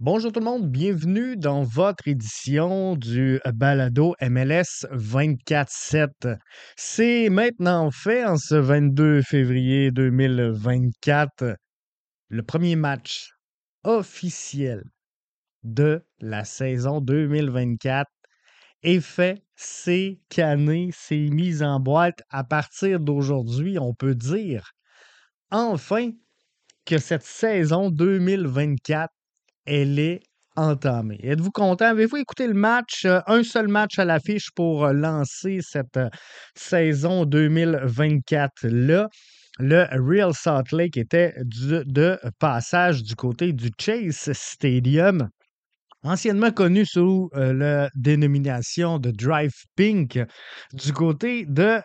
Bonjour tout le monde, bienvenue dans votre édition du balado MLS 24-7. C'est maintenant fait en ce 22 février 2024, le premier match officiel de la saison 2024 est fait, c'est canné, c'est mis en boîte. À partir d'aujourd'hui, on peut dire enfin que cette saison 2024 elle est entamée. Êtes-vous content? Avez-vous écouté le match? Euh, un seul match à l'affiche pour euh, lancer cette euh, saison 2024-là. Le Real Salt Lake était de passage du côté du Chase Stadium anciennement connu sous la dénomination de Drive Pink, du côté de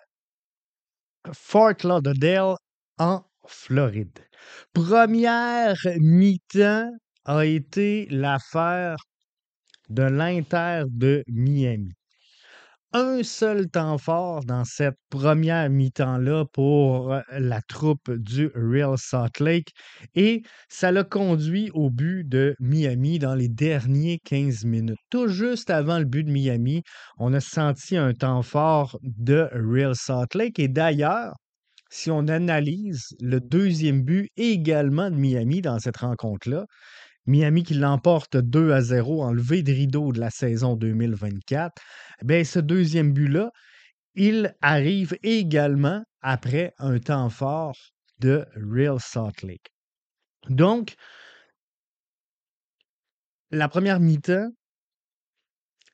Fort Lauderdale en Floride. Première mi-temps a été l'affaire de l'Inter de Miami. Un seul temps fort dans cette première mi-temps-là pour euh, la troupe du Real Salt Lake et ça l'a conduit au but de Miami dans les derniers 15 minutes. Tout juste avant le but de Miami, on a senti un temps fort de Real Salt Lake et d'ailleurs, si on analyse le deuxième but également de Miami dans cette rencontre-là, Miami qui l'emporte 2 à 0, enlevé de rideau de la saison 2024, bien, ce deuxième but-là, il arrive également après un temps fort de Real Salt Lake. Donc, la première mi-temps,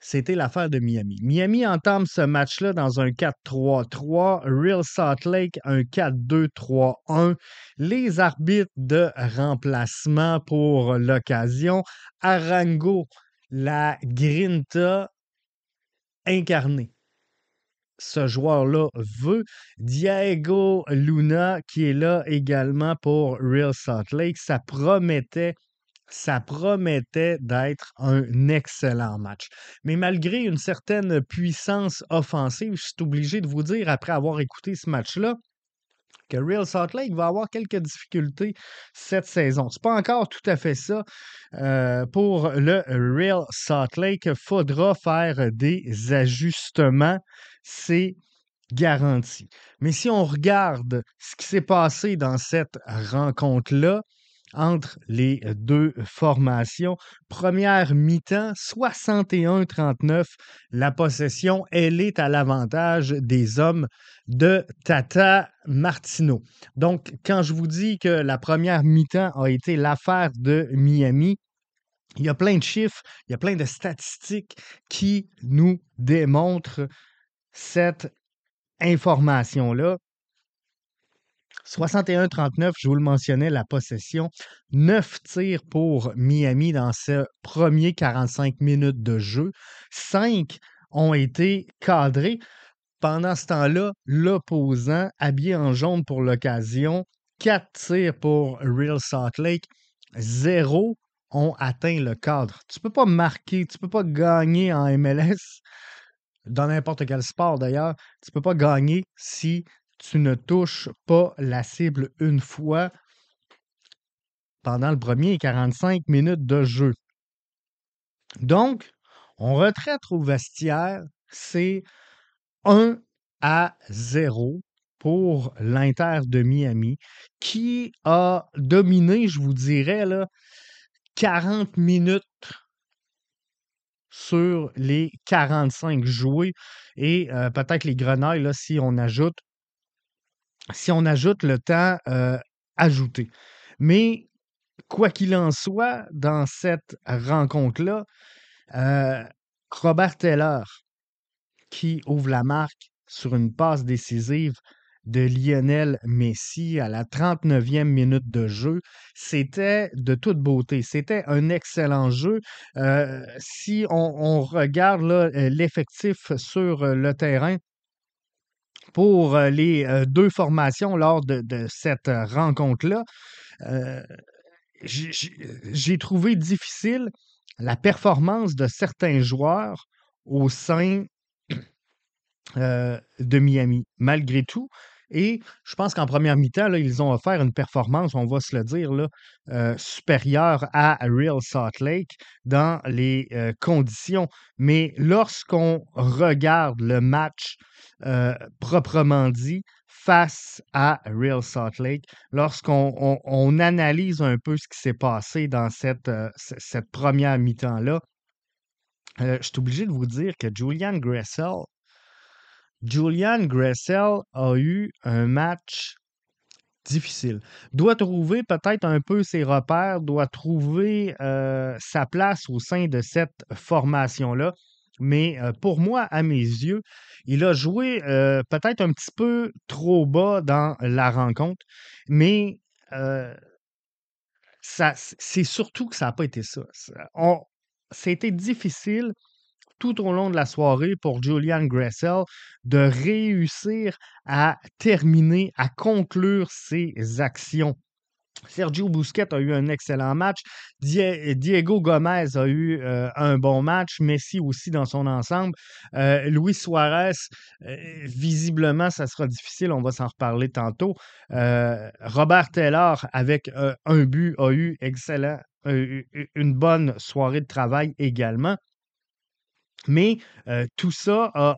c'était l'affaire de Miami. Miami entame ce match-là dans un 4-3-3, Real Salt Lake un 4-2-3-1. Les arbitres de remplacement pour l'occasion, Arango, la Grinta incarnée. Ce joueur-là veut. Diego Luna, qui est là également pour Real Salt Lake, ça promettait ça promettait d'être un excellent match. Mais malgré une certaine puissance offensive, je suis obligé de vous dire, après avoir écouté ce match-là, que Real Salt Lake va avoir quelques difficultés cette saison. C'est pas encore tout à fait ça. Euh, pour le Real Salt Lake, il faudra faire des ajustements. C'est garanti. Mais si on regarde ce qui s'est passé dans cette rencontre-là, entre les deux formations. Première mi-temps, 61-39. La possession, elle est à l'avantage des hommes de Tata Martino. Donc, quand je vous dis que la première mi-temps a été l'affaire de Miami, il y a plein de chiffres, il y a plein de statistiques qui nous démontrent cette information-là. 61-39, je vous le mentionnais, la possession. 9 tirs pour Miami dans ce premier 45 minutes de jeu. 5 ont été cadrés. Pendant ce temps-là, l'opposant, habillé en jaune pour l'occasion, 4 tirs pour Real Salt Lake, 0 ont atteint le cadre. Tu ne peux pas marquer, tu ne peux pas gagner en MLS, dans n'importe quel sport d'ailleurs, tu ne peux pas gagner si tu ne touches pas la cible une fois pendant le premier 45 minutes de jeu. Donc, on retraite au vestiaire, c'est 1 à 0 pour l'Inter de Miami, qui a dominé, je vous dirais, là, 40 minutes sur les 45 joués et euh, peut-être les grenailles, si on ajoute si on ajoute le temps euh, ajouté. Mais quoi qu'il en soit, dans cette rencontre-là, euh, Robert Taylor, qui ouvre la marque sur une passe décisive de Lionel Messi à la 39e minute de jeu, c'était de toute beauté. C'était un excellent jeu. Euh, si on, regarde l'effectif sur le terrain, pour euh, les euh, deux formations lors de, cette euh, rencontre-là. J'ai trouvé difficile la performance de certains joueurs au sein de Miami. Malgré tout, Et je pense qu'en première mi-temps, ils ont offert une performance, on va se le dire, euh, supérieure à Real Salt Lake dans les euh, conditions. Mais lorsqu'on regarde le match euh, proprement dit face à Real Salt Lake, lorsqu'on on- on analyse un peu ce qui s'est passé dans cette, première mi-temps-là, je suis obligé de vous dire que Julian Gressel, Julian Gressel a eu un match difficile. Doit trouver peut-être un peu ses repères, doit trouver euh, sa place au sein de cette formation-là. Mais euh, pour moi, à mes yeux, il a joué euh, peut-être un petit peu trop bas dans la rencontre, mais c'est surtout que ça n'a pas été ça. C'était difficile tout au long de la soirée pour Julian Gressel de réussir à terminer, à conclure ses actions. Sergio Busquets a eu un excellent match. Die- Diego Gomez a eu euh, un bon match. Messi aussi dans son ensemble. Euh, Luis Suarez, euh, visiblement, ça sera difficile. On va s'en reparler tantôt. Robert Taylor, avec un but, a eu excellent, une bonne soirée de travail également. Mais euh, tout ça a,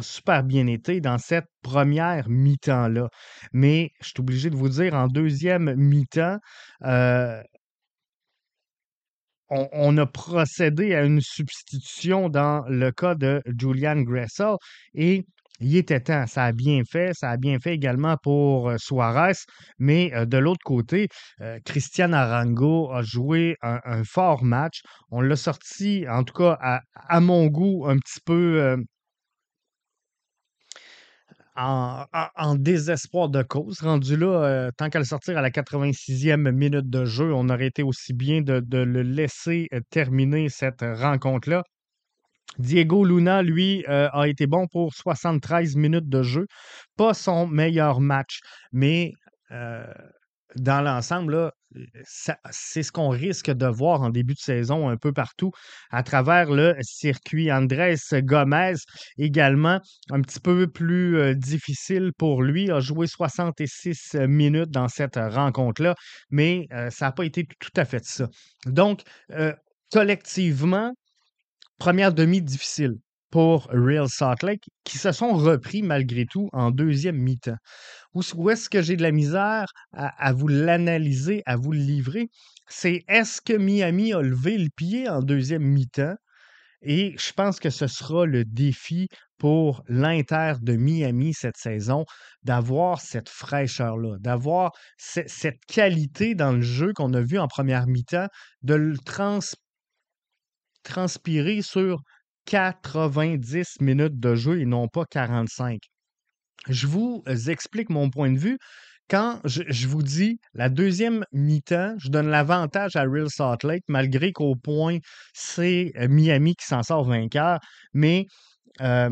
super bien été dans cette première mi-temps-là. Mais je suis obligé de vous dire, en deuxième mi-temps, euh, on, on a procédé à une substitution dans le cas de Julian Gressel et il était temps. Ça a bien fait. Ça a bien fait également pour euh, Suarez. Mais euh, de l'autre côté, euh, Christian Arango a joué un, fort match. On l'a sorti, en tout cas, à, mon goût, un petit peu en, désespoir de cause. Rendu là, tant qu'à le sortir à la 86e minute de jeu, on aurait été aussi bien de, le laisser terminer cette rencontre-là. Diego Luna, lui, euh, a été bon pour 73 minutes de jeu. Pas son meilleur match, mais euh, dans l'ensemble, c'est ce qu'on risque de voir en début de saison un peu partout à travers le circuit. Andrés Gomez, également, un petit peu plus euh, difficile pour lui, a joué 66 minutes dans cette rencontre-là, mais ça n'a pas été tout à fait ça. Donc, collectivement, première demi difficile pour Real Salt Lake, qui se sont repris malgré tout en deuxième mi-temps. Où, est-ce que j'ai de la misère à, vous l'analyser, à vous le livrer? C'est est-ce que Miami a levé le pied en deuxième mi-temps? Et je pense que ce sera le défi pour l'Inter de Miami cette saison, d'avoir cette fraîcheur-là, d'avoir ce- cette qualité dans le jeu qu'on a vu en première mi-temps, de le trans transpirer sur 90 minutes de jeu et non pas 45. Je vous explique mon point de vue. Quand je, vous dis la deuxième mi-temps, je donne l'avantage à Real Salt Lake, malgré qu'au point, c'est euh, Miami qui s'en sort vainqueur. Mais euh,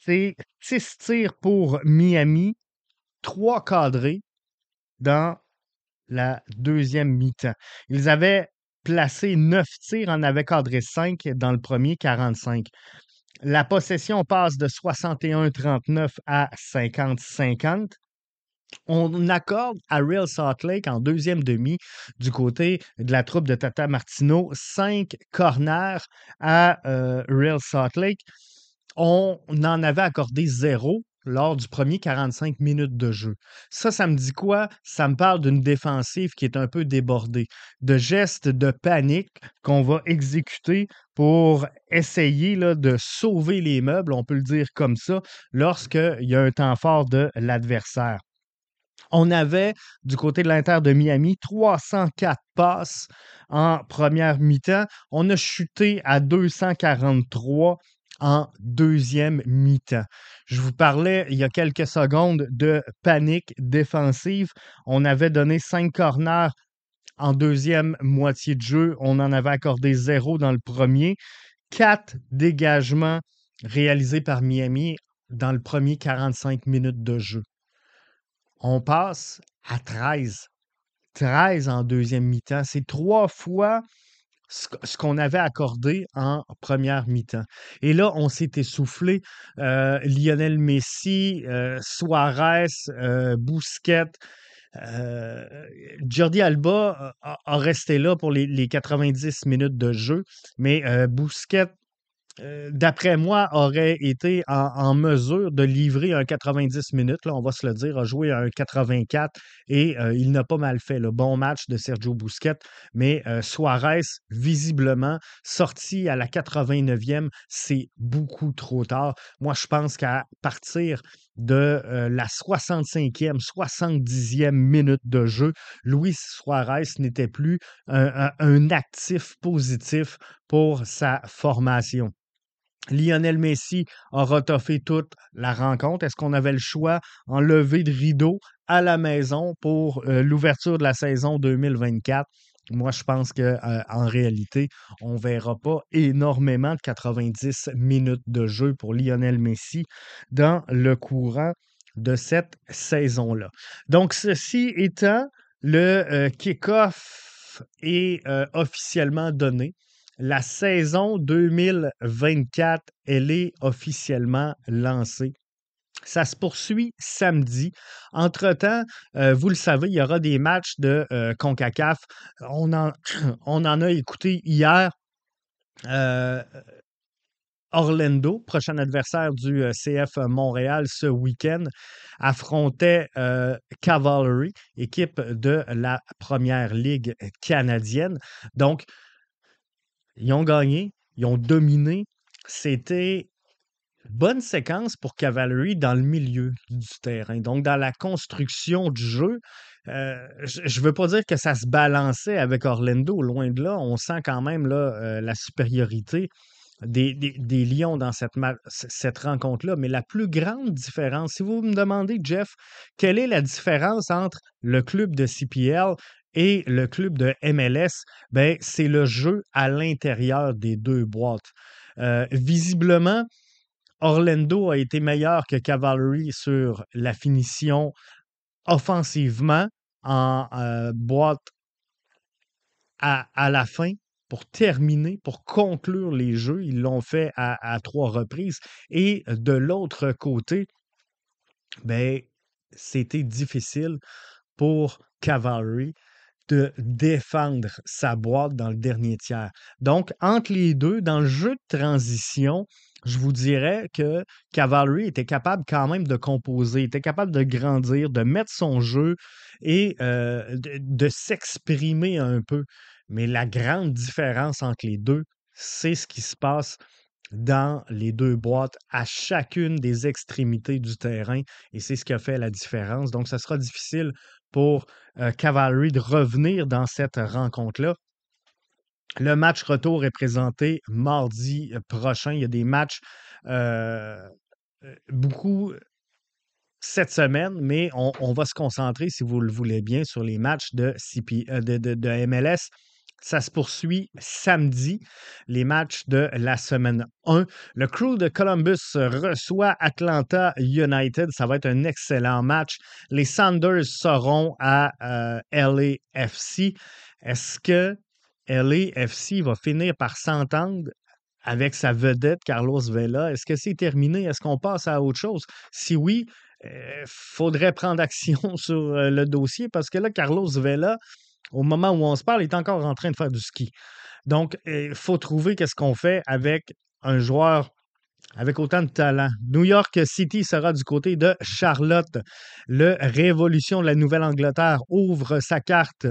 c'est 6 tirs pour Miami, 3 cadrés dans la deuxième mi-temps. Ils avaient placé 9 tirs, en avaient cadré 5 dans le premier, 45. La possession passe de 61-39 à 50-50. On accorde à Real Salt Lake en deuxième demi du côté de la troupe de Tata Martino 5 corners à euh, Real Salt Lake. On en avait accordé zéro lors du premier 45 minutes de jeu. Ça, ça me dit quoi? Ça me parle d'une défensive qui est un peu débordée, de gestes de panique qu'on va exécuter pour essayer de sauver les meubles, on peut le dire comme ça, lorsqu'il y a un temps fort de l'adversaire. On avait, du côté de l'Inter de Miami, 304 passes en première mi-temps. On a chuté à 243 en deuxième mi-temps. Je vous parlais il y a quelques secondes de panique défensive. On avait donné cinq corners en deuxième moitié de jeu. On en avait accordé zéro dans le premier. Quatre dégagements réalisés par Miami dans le premier 45 minutes de jeu. On passe à 13. 13 en deuxième mi-temps. C'est trois fois ce qu'on avait accordé en première mi-temps. Et là, on s'est essoufflé. Euh, Lionel Messi, euh, Suarez, euh, Bousquet, Jordi Alba a, resté là pour les, les, 90 minutes de jeu, mais Bousquet euh, d'après moi, aurait été en, mesure de livrer un 90 minutes, là, on va se le dire, a joué un 84 et euh, il n'a pas mal fait le bon match de Sergio Busquets, mais euh, Suarez, visiblement, sorti à la 89e, c'est beaucoup trop tard. Moi, je pense qu'à partir de la 65e, 70e minute de jeu, Luis Suarez n'était plus un actif positif pour sa formation. Lionel Messi aura toffé toute la rencontre. Est-ce qu'on avait le choix en levée de rideau à la maison pour euh, l'ouverture de la saison 2024? Moi, je pense qu'en euh, en réalité, on ne verra pas énormément de 90 minutes de jeu pour Lionel Messi dans le courant de cette saison-là. Donc, ceci étant, le euh, kick-off est officiellement donné. La saison 2024, elle est officiellement lancée. Ça se poursuit samedi. Entre-temps, euh, vous le savez, il y aura des matchs de euh, CONCACAF. On en, on en, a écouté hier. Euh, Orlando, prochain adversaire du CF Montréal ce week-end, affrontait Cavalry, équipe de la première ligue canadienne. Donc, ils ont gagné, ils ont dominé. C'était bonne séquence pour Cavalry dans le milieu du terrain. Donc, dans la construction du jeu, euh, je ne veux pas dire que ça se balançait avec Orlando, loin de là. On sent quand même là, euh, la supériorité des, Lions dans cette, cette rencontre-là. Mais la plus grande différence, si vous me demandez, Jeff, quelle est la différence entre le club de CPL et le club de MLS, ben, c'est le jeu à l'intérieur des deux boîtes. Euh, visiblement, Orlando a été meilleur que Cavalry sur la finition offensivement en euh, boîte à, la fin pour terminer, pour conclure les jeux. Ils l'ont fait à, trois reprises. Et de l'autre côté, ben, c'était difficile pour Cavalry de défendre sa boîte dans le dernier tiers. Donc, entre les deux, dans le jeu de transition, je vous dirais que Cavalry était capable quand même de composer, était capable de grandir, de mettre son jeu et euh, de, s'exprimer un peu. Mais la grande différence entre les deux, c'est ce qui se passe dans les deux boîtes à chacune des extrémités du terrain et c'est ce qui a fait la différence. Donc, ça sera difficile pour euh, Cavalry de revenir dans cette rencontre-là. Le match retour est présenté mardi euh, prochain. Il y a des matchs euh, beaucoup cette semaine, mais on, va se concentrer, si vous le voulez bien, sur les matchs de, MLS ça se poursuit samedi, les matchs de la semaine 1. Le crew de Columbus reçoit Atlanta United. Ça va être un excellent match. Les Sanders seront à euh, LAFC. Est-ce que LAFC va finir par s'entendre avec sa vedette Carlos Vela? Est-ce que c'est terminé? Est-ce qu'on passe à autre chose? Si oui, il euh, faudrait prendre action sur euh, le dossier parce que là, Carlos Vela, au moment où on se parle, est encore en train de faire du ski. Donc, il faut trouver qu'est-ce qu'on fait avec un joueur avec autant de talent. New York City sera du côté de Charlotte. Le Révolution de la Nouvelle-Angleterre ouvre sa carte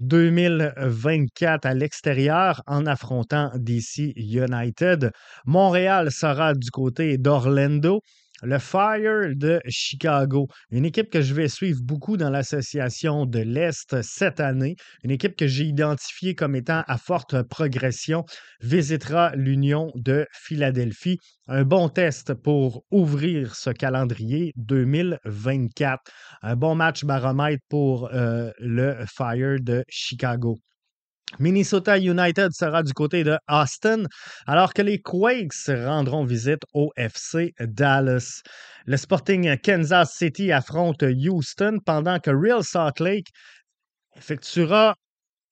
2024 à l'extérieur en affrontant DC United. Montréal sera du côté d'Orlando le Fire de Chicago, une équipe que je vais suivre beaucoup dans l'association de l'Est cette année, une équipe que j'ai identifiée comme étant à forte progression, visitera l'Union de Philadelphie. Un bon test pour ouvrir ce calendrier 2024. Un bon match baromètre pour euh, le Fire de Chicago. Minnesota United sera du côté de Austin, alors que les Quakes rendront visite au FC Dallas. Le Sporting Kansas City affronte Houston pendant que Real Salt Lake effectuera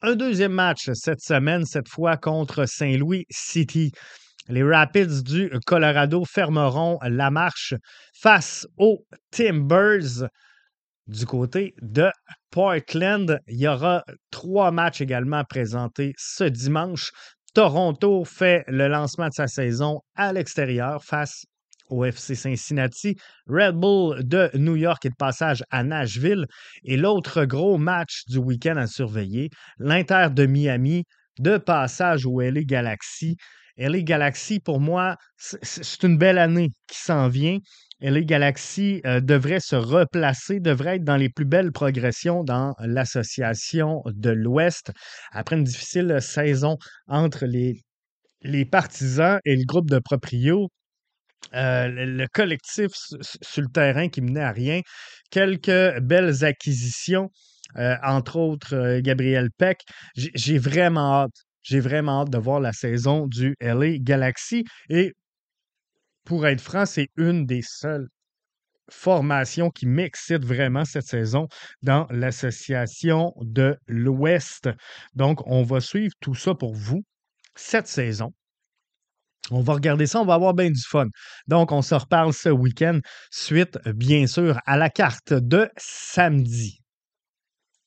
Un deuxième match cette semaine, cette fois contre Saint-Louis City. Les Rapids du Colorado fermeront la marche face aux Timbers. Du côté de Portland, il y aura trois matchs également présentés ce dimanche. Toronto fait le lancement de sa saison à l'extérieur face au FC Cincinnati. Red Bull de New York est de passage à Nashville. Et l'autre gros match du week-end à surveiller, l'Inter de Miami de passage au LA Galaxy. LA Galaxy, pour moi, c'est une belle année qui s'en vient. LA Galaxy euh, devrait se replacer, devrait être dans les plus belles progressions dans l'association de l'Ouest. Après une difficile saison entre les, partisans et le groupe de proprio, euh, le, collectif sur le terrain qui menait à rien, quelques belles acquisitions, euh, entre autres Gabriel Peck. J'ai vraiment hâte j'ai vraiment hâte de voir la saison du LA Galaxy. Et pour être franc, c'est une des seules formations qui m'excite vraiment cette saison dans l'association de l'Ouest. Donc, on va suivre tout ça pour vous cette saison. On va regarder ça, on va avoir bien du fun. Donc, on se reparle ce week-end, suite, bien sûr, à la carte de samedi.